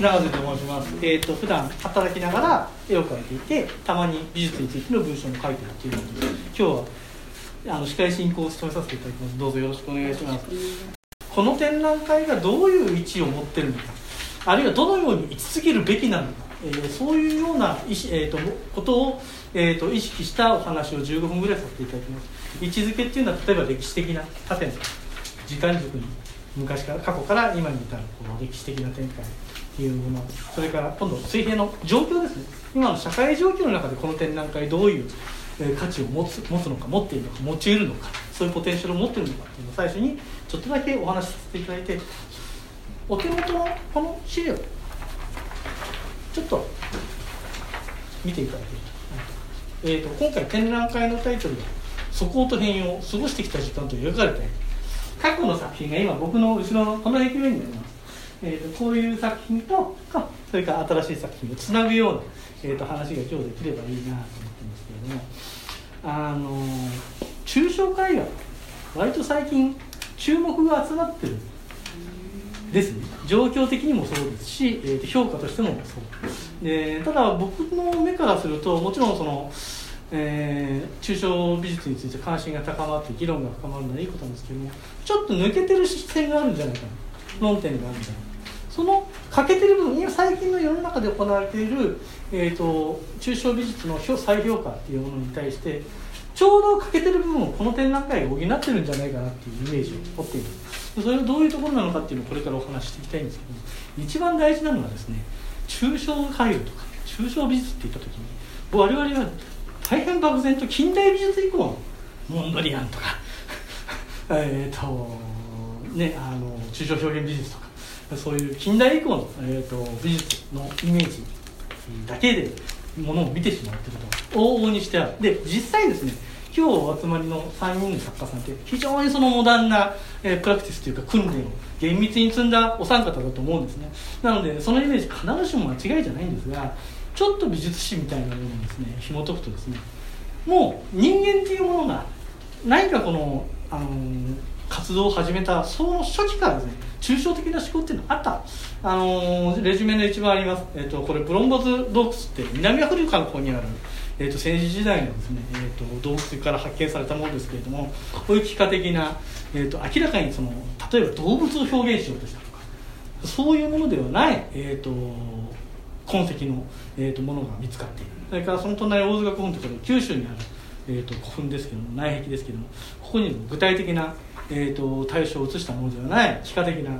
長瀬と申します。えっ、と普段働きながら絵を描いていて、たまに美術についての文章も書いてるっていうので、今日はあの司会進行を務めさせていただきます。どうぞよろしくお願いします。この展覧会がどういう位置を持ってるのか、あるいはどのように位置づけるべきなのか、えーそういうような意思、えー、とことを、えー、と意識したお話を15分ぐらいさせていただきます。位置づけっていうのは例えば歴史的な縦の時間軸に昔から過去から今に至るこの歴史的な展開いうもの。それから今度水平の状況ですね。今の社会状況の中でこの展覧会どういう、価値を持つ持つのか持っているのか持ち得るのかそういうポテンシャルを持っているのかっていうのを最初にちょっとだけお話しさせていただいてお手元のこの資料ちょっと見ていただけると,、えー、と今回展覧会のタイトルが「素行と変容過ごしてきた時間」と描かれて過去の作品が今僕の後ろのこの壁面にあります、えー、とこういう作品とかそれから新しい作品をつなぐような、えー、と話が今日できればいいなと思ってるんですけれどもあの抽象絵画割と最近注目が集まってるですね。状況的にもそうですし、えーと評価としてもそうでただ僕の目からするともちろんその、えー抽象美術について関心が高まって議論が深まるのはいいことなんですけどもちょっと抜けてる視線があるんじゃないかな。論点があるんじゃないかその欠けてる部分今最近の世の中で行われている、えー、と抽象美術の再評価っていうものに対してちょうど欠けてる部分をこの展覧会が補ってるんじゃないかなっていうイメージを持っているそれはどういうところなのかっていうのをこれからお話ししていきたいんですけど一番大事なのはですね抽象絵画とか抽象美術って言った時に我々は大変漠然と近代美術以降のモンドリアンとか えっとねあの抽象表現美術とかそういう近代以降の、えー、と美術のイメージだけでものを見てしまっていると。往々にしてある。で実際ですね今日お集まりの3人の作家さんって非常にそのモダンな、えープラクティスというか訓練を厳密に積んだお三方だと思うんですね。なのでそのイメージ必ずしも間違いじゃないんですがちょっと美術史みたいなものをですね紐解くとですねもう人間っていうものが何かこの、あの活動を始めたその初期からですね抽象的な思考っていうのがあった、あのーレジュメの一番あります、えっとこれブロンボズ洞窟って南アフリカの方にある、えっと戦時時代のですね、えっと洞窟から発見されたものですけれどもこういう幾何的な、えっと明らかにその例えば動物を表現しようとしたとかそういうものではない、えっと痕跡の、えー、とものが見つかっている。それからその隣大塚古墳ということで九州にある、えー、と古墳ですけども内壁ですけどもここに具体的な、えー、と対象を写したものではない幾何的な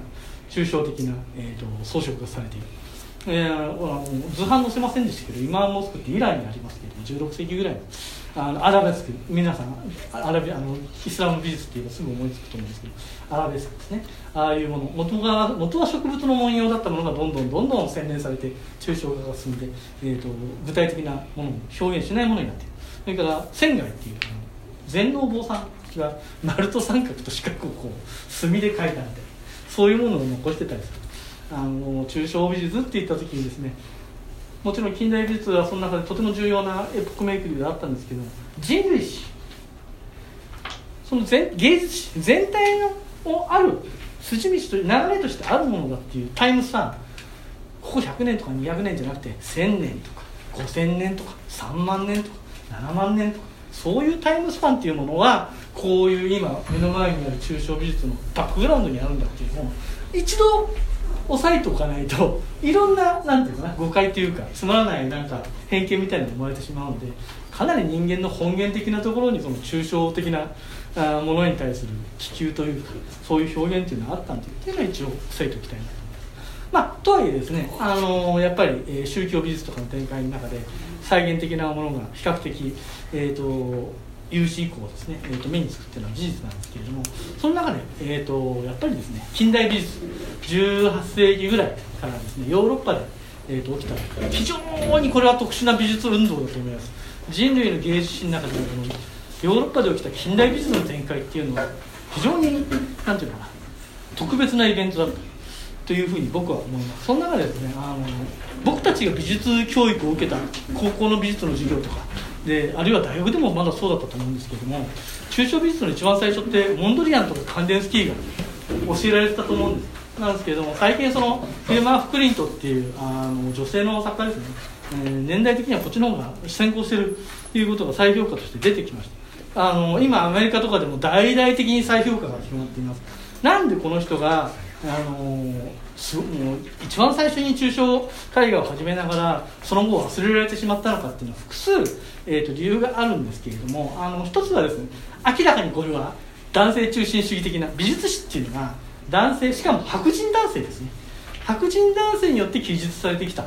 抽象的な、えー、と装飾がされている、えー、図版載せませんでしたけど今モスクってイランにありますけど16世紀ぐらいのあのアラベスク皆さんアラビあのイスラム美術っていうのすぐ思いつくと思うんですけどアラベスクですね。ああいうもの。元が元は植物の文様だったものがどんどんどんどん洗練されて抽象化が進んで、えー、と具体的なものを表現しないものになっている。それから仙外っていうあの全能坊さんが丸と三角と四角をこう墨で描いたみたいなそういうものを残してたりする。あの抽象美術って言った時にですねもちろん近代美術はその中でとても重要なエポックメイクであったんですけど人類史。その全芸術史全体のをある筋道と流れとしてあるものだっていうタイムスパンここ100年とか200年じゃなくて1000年とか5000年とか3万年とか7万年とかそういうタイムスパンっていうものはこういう今目の前にある抽象美術のバックグラウンドにあるんだっていうのを一度押さえておかないといろんななんていうかな誤解というかつまらないなんか偏見みたいなのが生まれてしまうのでかなり人間の本源的なところにその抽象的なあものに対する気球というかそういう表現っていうのがあったんだっていうのは一応押さえておきたいなと思います。まあ、とはいえですね、あのやっぱり、えー宗教美術とかの展開の中で再現的なものが比較的、えー、と有史以降ですね、えー、と目につくっていうのは事実なんですけれどもその中で、えー、とやっぱりですね近代美術18世紀ぐらいからですねヨーロッパで、えー、と起きた非常にこれは特殊な美術運動だと思います。人類の芸術史の中でもヨーロッパで起きた近代美術の展開っていうのは非常になんていうかな特別なイベントだったというふうに僕は思います。その中でですねあの僕たちが美術教育を受けた高校の美術の授業とかであるいは大学でもまだそうだったと思うんですけども抽象美術の一番最初ってモンドリアンとかカンデンスキーが教えられてたと思うんです。なんですけれども最近そのフィルマー・フクリントっていうあの女性の作家ですね、えー、年代的にはこっちの方が先行してるということが再評価として出てきました。あの今アメリカとかでも大々的に再評価が広がっています。なんでこの人があのすもう一番最初に抽象絵画を始めながらその後忘れられてしまったのかっていうのは複数、えーと、理由があるんですけれどもあの一つはですね明らかにこれは男性中心主義的な美術史っていうのが男性しかも白人男性ですね。白人男性によって記述されてきた。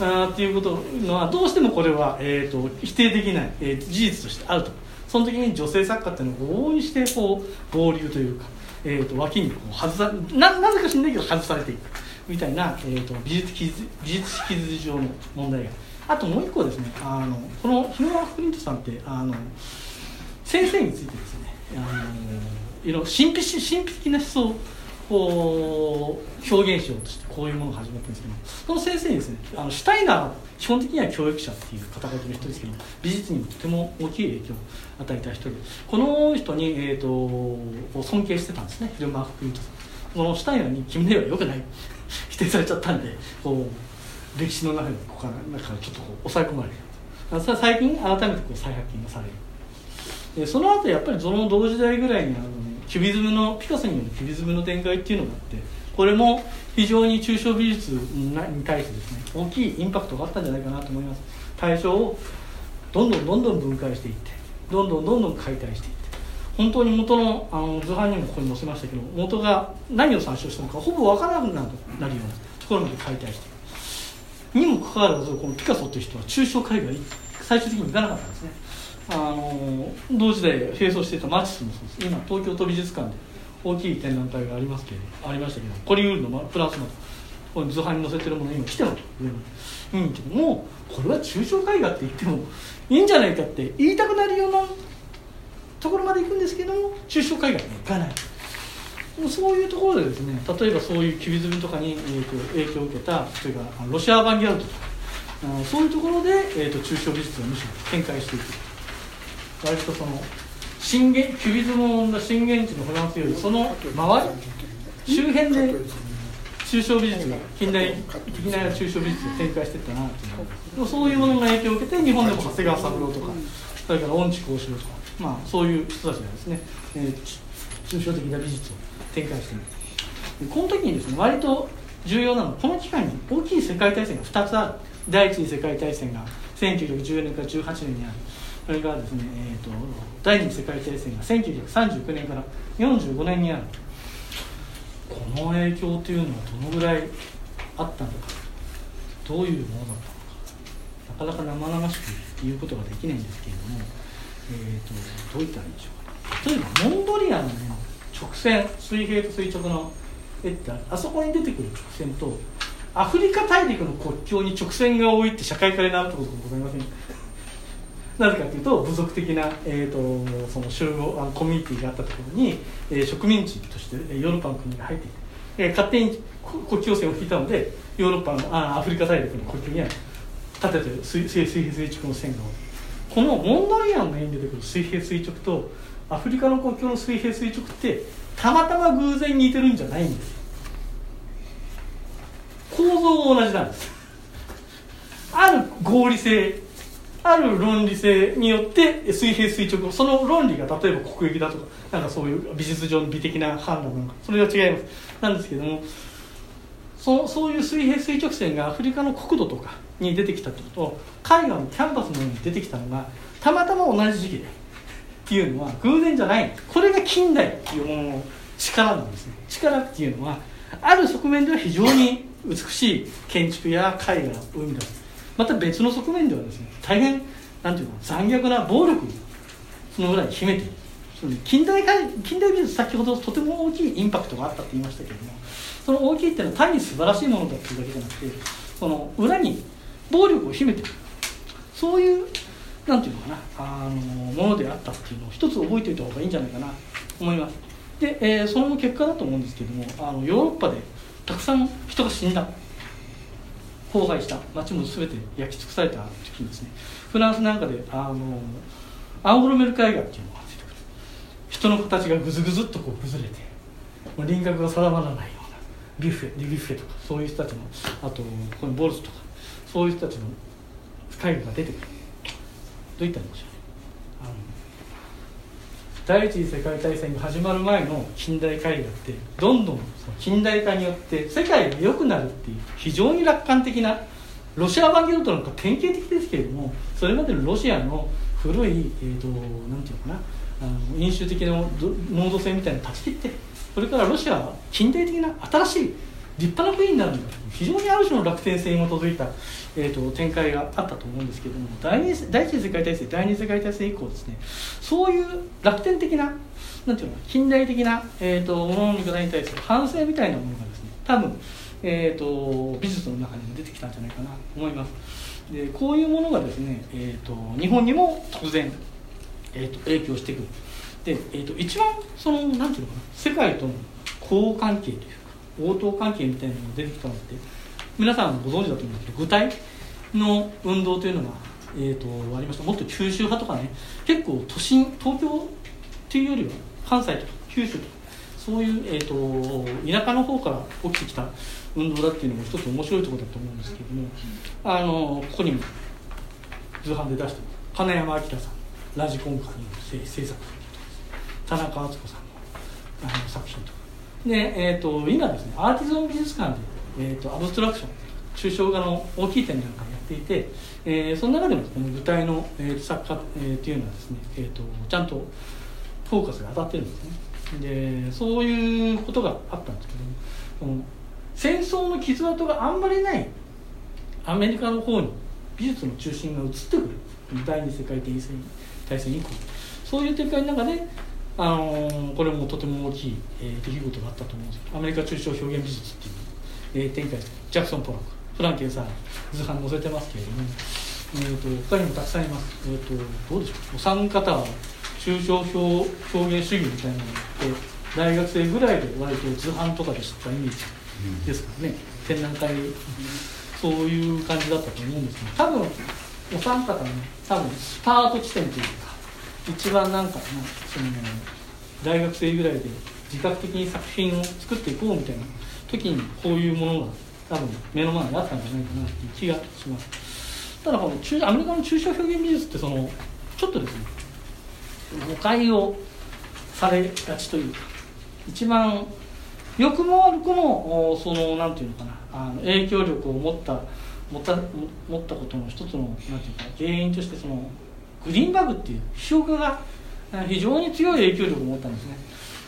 あっていうことのはどうしてもこれは、えーと、否定できない、えー、事実としてあると。その時に女性作家っていうのを往々にしてこう合流というかえーと、脇にこう外さななぜか知んないけど外されていくみたいな、えーと、美術美術式図上の問題が。あともう一個ですねあのこの日野川プリントさんってあの先生についてですねあのいろ神秘神秘的な思想を表現しようとしてこういうものを始めたんですけどその先生にですねあのシュタイナー基本的には教育者っていう肩書きの人ですけど美術にもとても大きい影響を与えた人でこの人に、えーと、尊敬してたんですね。フィルマーク・クリントさんこのシュタイナーに「君ではよくない」否定されちゃったんでこう歴史の中にここから中かちょっとこう抑え込まれる。それは最近改めてこう再発見がされる。でその後やっぱりその同時代ぐらいにあのキュビズムのピカソによるキュビズムの展開っていうのがあってこれも非常に抽象美術に対してですね大きいインパクトがあったんじゃないかなと思います。対象をどんどんどんどん分解していってどんどんどんどん解体していって。本当に元のあの図版にもここに載せましたけど元が何を参照したのかほぼ分からなくなるようなところまで解体していく。にもかかわらずこのピカソという人は抽象絵画最終的にいかなかったんですね。あの同時代並走していたマチスもそうです。今東京都美術館で大きい展覧会がありますけどありましたけどコリウールのプラスの図版に載せてるもの今来てるといいんけどもうこれは抽象絵画って言ってもいいんじゃないかって言いたくなるようなところまで行くんですけども抽象絵画にはいかない。もうそういうところでですね例えばそういうキュビズムとかに、えーと、影響を受けたというかロシアアバンギャルドとかそういうところで、えーと、抽象美術がむしろ展開していく。割とその震源キュビズムを生んだ震源地のフランスよりその周り周辺で抽象美術が近代的な抽象美術が展開していったなというそういうものが影響を受けて日本でも長谷川三郎とかそれから恩地幸四郎とか、まあ、そういう人たちがですね、えー、抽象的な美術を展開しているこの時にですね割と重要なのはこの期間に大きい世界大戦が2つある。第一次世界大戦が1914年から18年にある。それからですね、えーと、第二次世界大戦が1939年から45年にある。この影響というのはどのぐらいあったのか。どういうものだったのか。なかなか生々しく言うことができないんですけれども、えーと、どういったらいいでしょうか。例えばモンドリアンの、ね、直線水平と垂直の絵ってあそこに出てくる直線とアフリカ大陸の国境に直線が多いって社会科で習ったことございませんなぜかというと部族的な、えーと、その集合あのコミュニティがあったところに、えー、植民地としてヨーロッパの国が入っていて、えー、勝手に国境線を引いたのでヨーロッパのあアフリカ大陸の国境には立てて水水平垂直の線がこのモンドリアンの絵に出てくる水平垂直とアフリカの国境の水平垂直ってたまたま偶然似てるんじゃないんです。構造が同じなんです。ある合理性ある論理性によって水平垂直その論理が例えば国益だとかなんかそういう美術上の美的な判断なのかそれは違います。なんですけどもそそういう水平垂直線がアフリカの国土とかに出てきたってこと絵画のキャンバスのように出てきたのがたまたま同じ時期でっていうのは偶然じゃない。これが近代っていうものの力なんですね。力っていうのはある側面では非常に美しい建築や絵画を生み出すまた別の側面ではですね大変なんていうの残虐な暴力そのぐらい秘めている。近代近代美術先ほどとても大きいインパクトがあったって言いましたけれどもその大きいっていうのは単に素晴らしいものだっていうだけじゃなくてその裏に暴力を秘めている。そういうなんていうのかなあのものであったっていうのを一つ覚えておいた方がいいんじゃないかなと思います。で、えー、その結果だと思うんですけれどもあのヨーロッパでたくさん人が死んだ。荒廃した町も全て焼き尽くされた時にですね。フランスなんかであのアンゴロメル海岸っていうのが出てくる。人の形がぐずぐずっとこう崩れて輪郭が定まらないようなビュッフェデビュッフェとかそういう人たちのあとこのボルスとかそういう人たちの絵画が出てくる。どういったんでしょう第一次世界大戦が始まる前の近代絵画ってどんどん近代化によって世界が良くなるっていう非常に楽観的なロシア版ゲルトなんか典型的ですけれどもそれまでのロシアの古い、えーと、なんていうのかなあの飲酒的な濃度性みたいなのを断ち切ってそれからロシアは近代的な新しい立派な国になるんだ。非常にある種の楽天性に基づいた、えーと、展開があったと思うんですけれども第二第一次世界大戦第二次世界大戦以降ですねそういう楽天的ななんていうの近代的な、えーと、ものの見方に対する反省みたいなものがですね多分、えーと、美術の中にも出てきたんじゃないかなと思います。でこういうものがですね、えー、と日本にも当然、えー、と影響してくる。で、えー、と一番そのなんていうのかな世界との交関係というか応答関係みたいなのが出てきたのって皆さんご存知だと思うんですけど具体の運動というのが、えーと、ありました。もっと九州派とかね結構都心東京っていうよりは関西とか九州とかそういう、えーと、田舎の方から起きてきた運動だっていうのも一つ面白いところだと思うんですけどもあのここにも図版で出して金山明さんラジコンカーに制作田中敦子さんのあの作品とか。で、えーと、今ですねアーティゾン美術館で、えーと、アブストラクション抽象画の大きい展なんかやっていて、えー、その中でもこの舞台の、えー、作家、えー、っていうのはですね、えーと、ちゃんとフォーカスが当たってるんですね。でそういうことがあったんですけども戦争の傷跡があんまりないアメリカの方に美術の中心が移ってくる。第二次世界大戦以降。そういう展開の中であのー、これもとても大きい、えー、出来事があったと思うんですけどアメリカ抽象表現美術っていう、えー、展開ジャクソン・ポラックフランケンさん図版載せてますけれども、えーと、他にもたくさんいます、えーと、どうでしょう。お三方は抽象表表現主義みたいなのって大学生ぐらいで割と図版とかで知ったイメージですからね、展覧会そういう感じだったと思うんですけど多分お三方の、ね、多分スタート地点というか一番なんかなその大学生ぐらいで自覚的に作品を作っていこうみたいな時にこういうものが多分目の前にあったんじゃないかなって気がしますただこの中アメリカの抽象表現美術ってそのちょっとですね誤解をされがちというか一番良くも悪くもそのなんていうのかなあの影響力を持った持った持ったことの一つのなんていうか原因としてそのグリーンバグっていう批評家が非常に強い影響力を持ったんですね。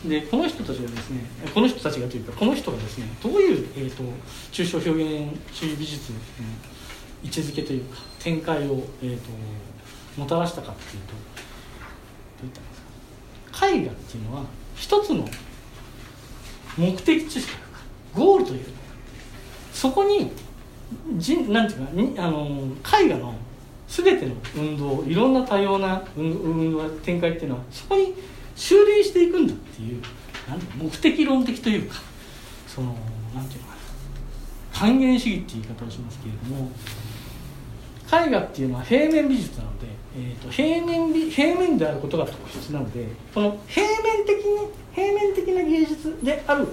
でこの人たちがですねこの人たちがというかこの人がですねどういう、えーと、抽象表現主義美術の位置づけというか展開を、えーと、もたらしたかっていうとどういったんですか。絵画っていうのは一つの目的地というかゴールという。そこにじなんていうかにあの絵画の全ての運動いろんな多様な運動展開っていうのはそこに修練していくんだっていうなん目的論的というかそのなんていうのかな還元主義っていう言い方をしますけれども絵画っていうのは平面美術なので、えーと、平面美平面であることが特質なのでこの平面的に平面的な芸術である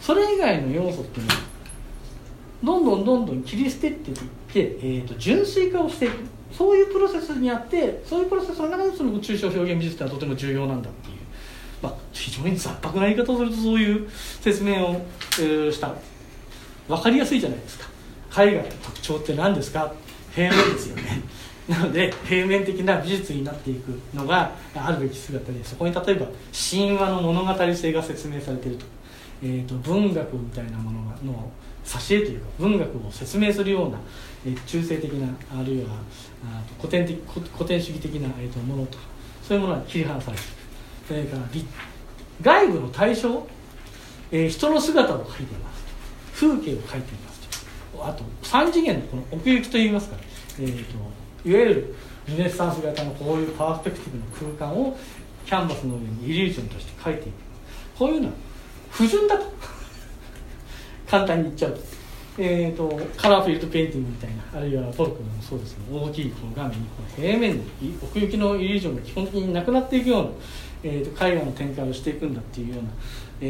それ以外の要素っていうのはどんどんどんどん切り捨てていって、えーと純粋化をしていく。そういうプロセスにあってそういうプロセスの中でその抽象表現美術ってのはとても重要なんだっていう、まあ、非常に雑白な言い方をするとそういう説明を、えー、した。分かりやすいじゃないですか。絵画の特徴って何ですか？平面ですよねなので平面的な美術になっていくのがあるべき姿でそこに例えば神話の物語性が説明されていると,、えーと、文学みたいなものの挿絵というか文学を説明するような、え、中性的なあるいは古典的古典主義的な、えー、とものとかそういうものは切り離されている。それから外部の対象、えー、人の姿を描いています。風景を描いています。あと3次元のこの奥行きといいますか、えーと、いわゆるルネッサンス型のこういうパースペクティブの空間をキャンバスの上にイリュージョンとして描いていくこういうのは不純だと。簡単に言っちゃうと,、えーと、カラーフィールドペインティングみたいなあるいはポルクもそうです。けど大きいこの画面にこの平面で奥行きのイリュージョンが基本的になくなっていくような、えーと、絵画の展開をしていくんだっていうような、え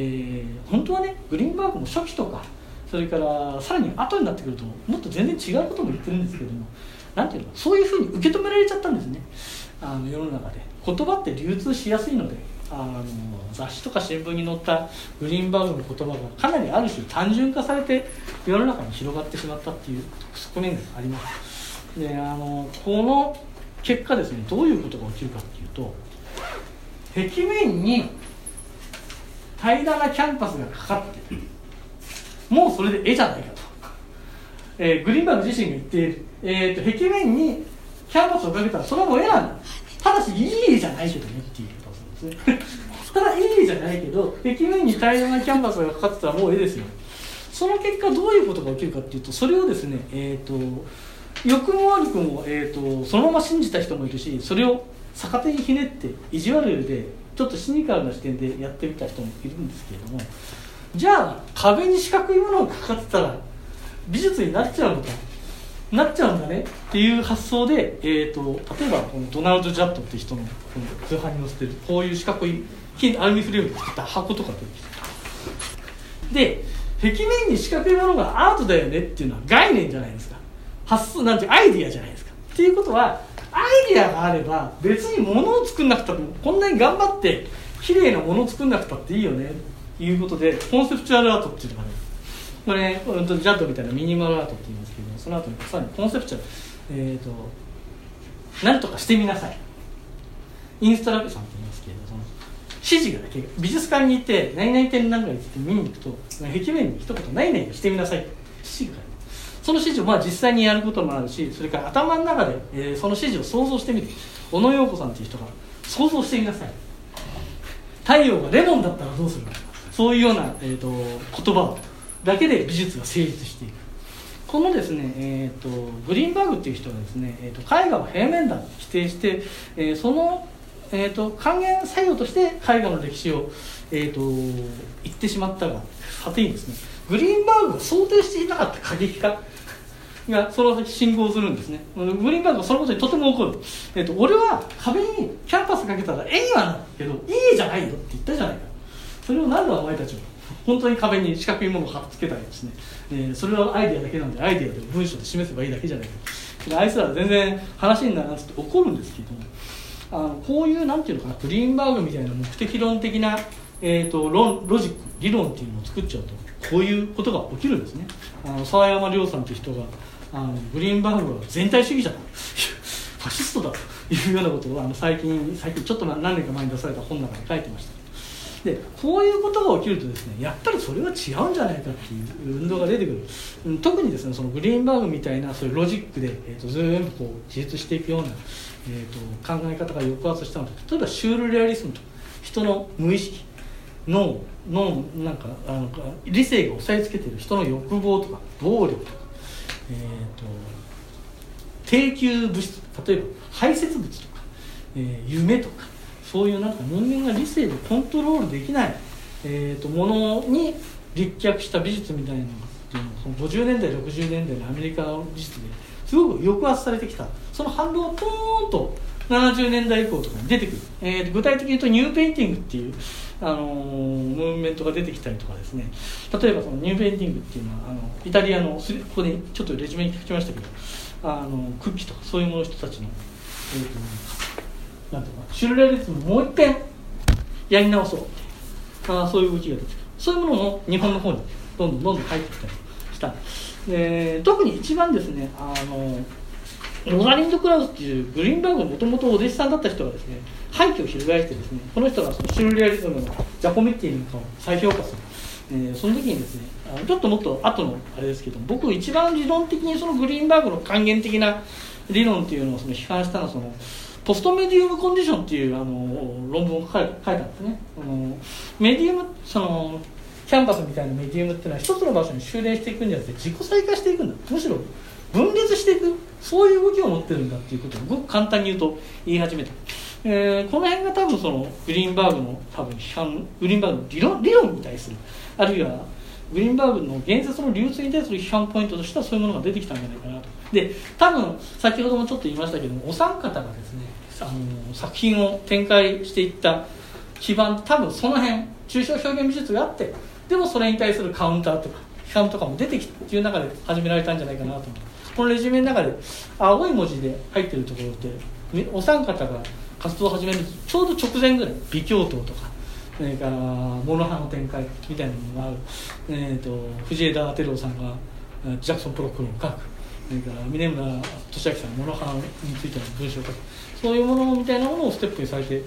ー、本当はねグリーンバーグも初期とかそれからさらに後になってくるともっと全然違うことも言ってるんですけどもなんていうのそういうふうに受け止められちゃったんですね。あの世の中で。言葉って流通しやすいのであの雑誌とか新聞に載ったグリーンバーグの言葉がかなりある種単純化されて世の中に広がってしまったっていう側面があります。であのこの結果ですねどういうことが起きるかっていうと壁面に平らなキャンパスがかかってもうそれで絵じゃないかと、えー、グリーンバーグ自身が言っている、えーと、壁面にキャンバスをかけたらそれも絵なんだ。ただしいい絵じゃないけどねっていう。ですねただいい絵じゃないけど壁面に平らなキャンバスがかかってたらもう絵ですよ。その結果どういうことが起きるかっていうとそれをですねえっ、ー、と良くも悪くも、えーと、そのまま信じた人もいるしそれを逆手にひねって意地悪でちょっとシニカルな視点でやってみた人もいるんですけれども。じゃあ壁に四角いものがかかってたら美術になっちゃうのか。なっちゃうんだねっていう発想で、えーと、例えばこのドナルド・ジャットっていう人の通販に載せてるこういう四角いアルミフレームで作った箱とか出てきてで壁面に四角いものがアートだよねっていうのは概念じゃないですか。発想なんてアイディアじゃないですか。っていうことはアイディアがあれば別に物を作んなくたってこんなに頑張って綺麗なものを作んなくたっていいよね。いうことでコンセプチュアルアートっていうのがねこれ、ね、ジャッドみたいなミニマルアートっていますけどその後にさらにコンセプチュアルえ、ー、と何とかしてみなさい。インストラクションって言いますけれどその指示がだけ美術館に行って何々展何々って見に行くと壁面に一言何々してみなさい指示がその指示をまあ実際にやることもあるしそれから頭の中で、えー、その指示を想像してみて小野陽子さんっていう人が想像してみなさい。太陽がレモンだったらどうするかそういうような、えーと、言葉だけで美術が成立していくこのですね、えーと、グリーンバーグっていう人はですね、えーと、絵画を平面だと否定して、えー、その、えー、と還元作用として絵画の歴史を、えー、と言ってしまったがさてにですね。グリーンバーグが想定していなかった過激化がその先進行するんですね。グリーンバーグはそのことにとても怒る、えー、と俺は壁にキャンパスかけたら絵にはなるけどいいじゃないよって言ったじゃないか。それを何でお前たちは本当に壁に四角いものを貼っつけたりですね、えー、それはアイデアだけなんでアイデアで文章で示せばいいだけじゃない。かあいつらは全然話にならなくて怒るんですけどもあのこういうなんていうのかなグリーンバーグみたいな目的論的な、えーと、ロロジック理論っていうのを作っちゃうとこういうことが起きるんですね。あの沢山亮さんという人があのグリーンバーグは全体主義者だ。ファシストだというようなことをあの最近最近ちょっと何年か前に出された本の中に書いてました。でこういうことが起きるとですねやっぱりそれは違うんじゃないかっていう運動が出てくる。特にですねそのグリーンバーグみたいなそういうロジックで、えーと、全部こう自立していくような、えーと、考え方が抑圧したのと例えばシュールレアリスムと人の無意識脳脳なんかあの理性が押さえつけてる人の欲望とか暴力とか、えーと、低級物質例えば排泄物とか、えー、夢とかそういうなんか人間が理性でコントロールできない、えーと、ものに立脚した美術みたいなのっていうのその50年代60年代のアメリカの美術ですごく抑圧されてきた。その反動がポーンと70年代以降とかに出てくる、えー、具体的に言うとニューペインティングっていう、あのー、ムーブメントが出てきたりとかですね。例えばそのニューペインティングっていうのはあのイタリアのここにちょっとレジュメに書きましたけどあのクッキとかそういうもの人たちの、えーとなんていうかシュルレアリズムもう一遍やり直そうあそういう動きが出てくるそういうものも日本の方にどんどんどんどん入ってきたりした。で特に一番ですねあのロザリンド・クラウスっていうグリーンバーグのもともとお弟子さんだった人がですね廃墟を翻してですねこの人がそのシュルレアリズムのジャコミッティなんかを再評価する。えー、その時にですねあのちょっともっと後のあれですけど僕一番理論的にそのグリーンバーグの還元的な理論っていうのをその批判したのはそのポストメディウムコンディションっていうあの論文を書いたんですね。あのメディウムそのキャンパスみたいなメディウムっていうのは一つの場所に修練していくんじゃなくて自己再化していくんだ。むしろ分裂していく。そういう動きを持ってるんだっていうことをごく簡単に言うと言い始めた、えー、この辺が多分そのグリーンバーグの多分批判グリーンバーグの理論理論に対する。あるいは、グリーンバーグの言説の流通に対する批判ポイントとしてはそういうものが出てきたんじゃないかなと。で多分先ほどもちょっと言いましたけどもお三方がですねあの作品を展開していった基盤多分その辺抽象表現美術があってでもそれに対するカウンターとか批判とかも出てきてっていう中で始められたんじゃないかなと思このレジュメの中で青い文字で入ってるところってお三方が活動を始めるちょうど直前ぐらい微教頭とかそれからモノハの展開みたいなものがある、えーと、藤枝照夫さんがジャクソン・プロクロを書く。それから峰村俊明さんがモノハについての文章を書く。そういうものみたいなものをステップにされてい、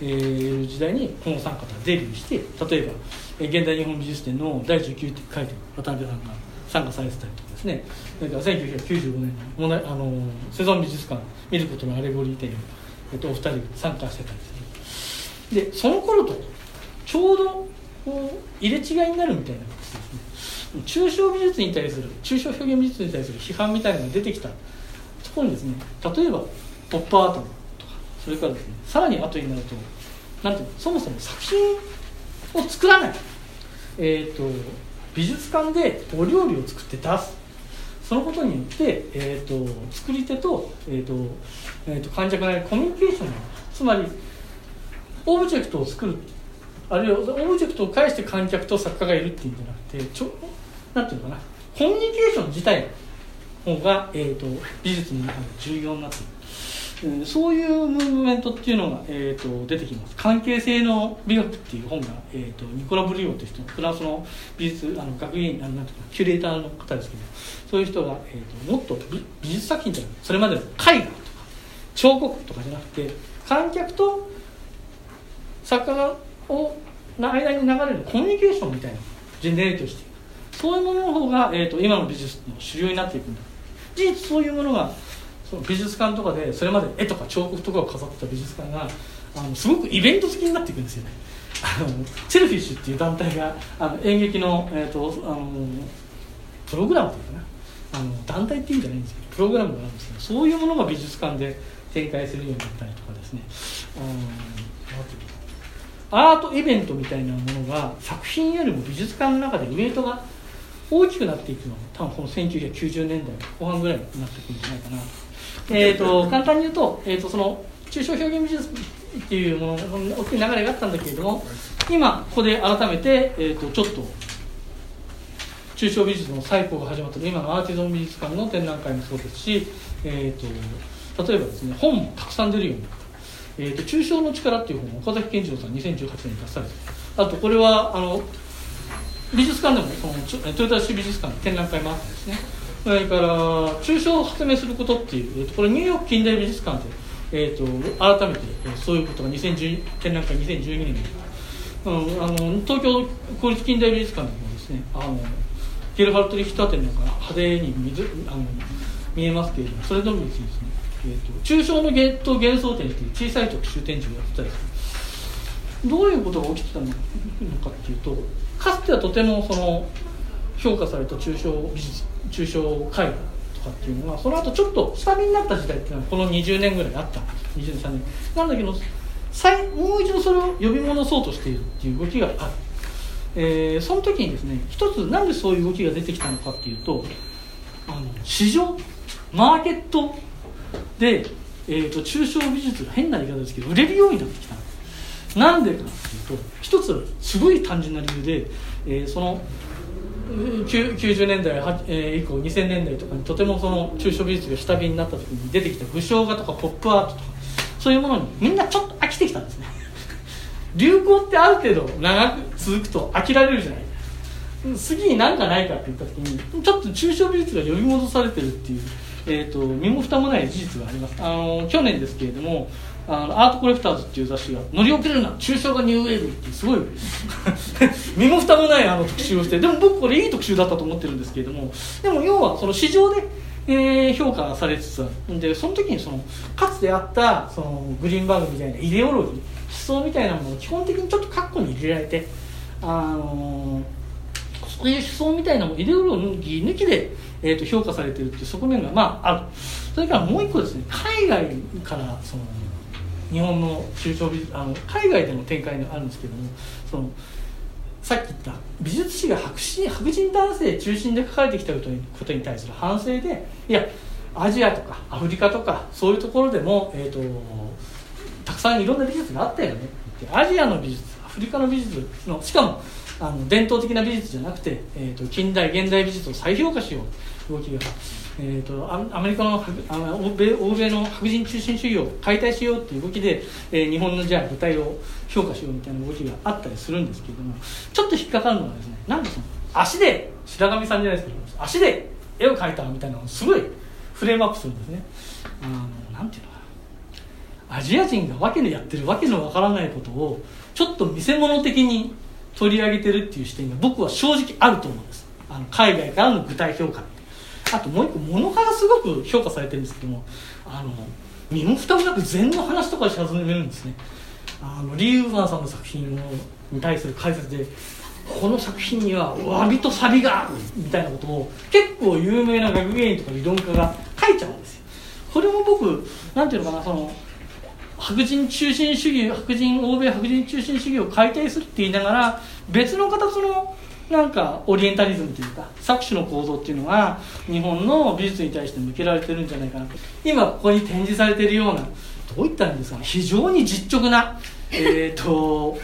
え、時代にこの三方がデビューして例えば現代日本美術展の第19回で渡辺さんが参加されてたりとかですね。それから1995年のあのセゾン美術館見ることのアレゴリー展に、えっと、お二人参加してたりする。でその頃とちょうどこう入れ違いになるみたいな抽象美術に対する抽象表現美術に対する批判みたいなのが出てきたところにですね例えばポップアートとかそれからですねさらに後になるとなんていうのそもそも作品を作らない。えーと、美術館でお料理を作って出す。そのことによって、えーと、作り手と,、えーとえーと、観客のコミュニケーションつまりオブジェクトを作る。あるいはオブジェクトを介して観客と作家がいるっていうんじゃなくてちょなんていうのかなコミュニケーション自体の方が、えー、と美術の中で重要になっている。うんそういうムーブメントっていうのが、えーと、出てきます。関係性の美学っていう本が、えーと、ニコラ・ブリオという人フランスの美術あの学芸員なんていうかキュレーターの方ですけどそういう人が、えーと、もっと美術作品じゃないそれまでの絵画とか彫刻とかじゃなくて観客と作家がをの間に流れるコミュニケーションみたいなジェネレートしていくそういうものの方が、えー、と今の美術の主流になっていくんだ。事実そういうものがその美術館とかでそれまで絵とか彫刻とかを飾ってた美術館があのすごくイベント好きになっていくんですよね。あのチェルフィッシュっていう団体があの演劇の,、えーと、あのプログラムというかな。あの団体っていうんじゃないんですけどプログラムがあるんですけどそういうものが美術館で展開するようになったりとかですね。アートイベントみたいなものが作品よりも美術館の中でウェイトが大きくなっていくのが多分この1990年代後半ぐらいになってくるんじゃないかな。とえーと、簡単に言うと,、えーと、その抽象表現美術っていうものの大きい流れがあったんだけれども今ここで改めて、えーと、ちょっと抽象美術の再興が始まった今のアーティゾン美術館の展覧会もそうですし、えー、と例えばですね本もたくさん出るようになった「えー、と抽象の力」っていう本を岡崎健次郎さん2018年に出されてあとこれはあの美術館でもその豊田市美術館展覧会もあったんですね。それから抽象を発明することっていう、えーと、これニューヨーク近代美術館で、えーと、改めて、えー、そういうことが2010展覧会2012年に、うん、あの東京公立近代美術館でもですねあのゲルハルト・リヒター展なんか派手に水あの見えますけれどもそれともですね、えーと、抽象の幻と幻想展っていう小さい特集展示をやってたりするどういうことが起きてたのかっていうとかつてはとてもその評価された抽象美術抽象絵画とかっていうのがその後ちょっと下火になった時代っていうのはこの20年ぐらいあった。20年3年なんだけど再もう一度それを呼び戻そうとしているっていう動きがある、えー、その時にですね一つなんでそういう動きが出てきたのかっていうとあの市場マーケットで、えーと、抽象美術変な言い方ですけど売れるようになってきたなんでかっていうと一つすごい単純な理由で、えー、その90年代、以降2000年代とかにとてもその抽象美術が下火になった時に出てきた武将画とかポップアートとかそういうものにみんなちょっと飽きてきたんですね。流行ってある程度長く続くと飽きられるじゃない。次に何かないかって言った時にちょっと抽象美術が呼び戻されてるっていう、えーと、身も蓋もない事実があります。あの去年ですけれどもあのアートコレクターズっていう雑誌が乗り遅れるな抽象画ニューウェーブってすごい 身も蓋もないあの特集をしてでも僕これいい特集だったと思ってるんですけれどもでも要はその市場で、えー、評価されつつある。でその時にそのかつてあったそのグリーンバーグみたいなイデオロギー思想みたいなものを基本的にちょっと括弧に入れられてあのー、そういう思想みたいなもイデオロギー抜きで、えー、と評価されてるっていう側面がまあある。それからもう一個ですね海外からその日本の中小美術あの海外での展開があるんですけどもそのさっき言った美術史が白人白人男性中心で書かれてきたことにことに対する反省でいやアジアとかアフリカとかそういうところでも、えーと、たくさんいろんな美術があったよね。アジアの美術アフリカの美術のしかもあの伝統的な美術じゃなくて、えーと、近代現代美術を再評価しよう動きが、えーと、アメリカのあの欧米欧米の白人中心主義を解体しようっていう動きで、えー、日本のじゃあ舞台を評価しようみたいな動きがあったりするんですけれどもちょっと引っかかるのはですねなんかその足で白神さんじゃないですけど足で絵を描いたみたいなのをすごいフレームアップするんですね。あのなんていうのアジア人がわけでやってるわけのわからないことをちょっと見せ物的に取り上げてるっていう視点が僕は正直あると思うんです。あの海外からの具体評価って。あともう一個物からすごく評価されてるんですけどもあの身も蓋もなく禅の話とかし始めるんですね。あのリー・ウーファンさんの作品をに対する解説でこの作品には詫びとサビがみたいなことを結構有名な学芸員とか理論家が書いちゃうんですよ。これも僕なんていうのかなその白人中心主義白人欧米白人中心主義を解体するって言いながら別の形のなんかオリエンタリズムというか搾取の構造っていうのが日本の美術に対して向けられてるんじゃないかなと。今ここに展示されてるようなどういったんですかね。非常に実直なえっと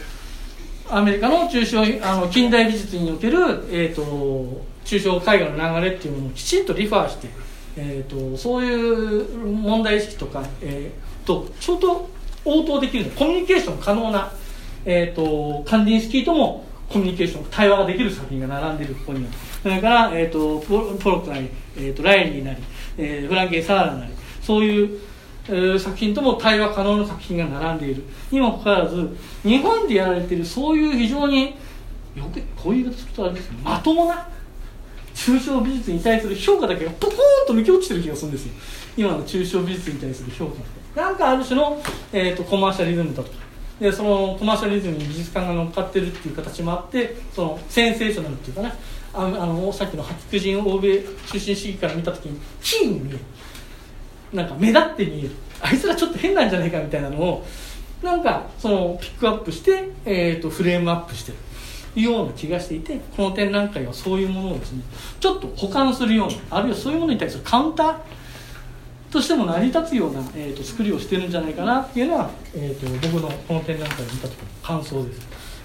アメリカの抽象あの近代美術における、えーと、抽象絵画の流れっていうものをきちんとリファーして、えーと、そういう問題意識とか、えーと、ちょっと応答できるコミュニケーション可能な、えー、とカンディンスキーともコミュニケーション対話ができる作品が並んでいるここには。それから、えー、とポロックなり、えー、とライリーなり、えー、フランケン・サーラなりそういう作品とも対話可能な作品が並んでいる。にもかかわらず日本でやられているそういう非常によくこういう言い方するとあれですまともな抽象美術に対する評価だけがポコーンと抜け落ちてる気がするんですよ。今の抽象美術に対する評価なんかある種の、えーと、コマーシャリズムだと。かでそのコマーシャリズムに美術館が乗っかってるっていう形もあってそのセンセーショナルっていうかねあのさっきの白人欧米中心主義から見た時にキーに見える。なんか目立って見える。あいつらちょっと変なんじゃないかみたいなのをなんかそのピックアップして、えーと、フレームアップしてる。ような気がしていてこの展覧会はそういうものをですねちょっと保管するようなあるいはそういうものに対するカウンターとしても成り立つような、えーと、作りをしてるんじゃないかなっていうのは、えーと僕のこの展覧会を見た時の感想です。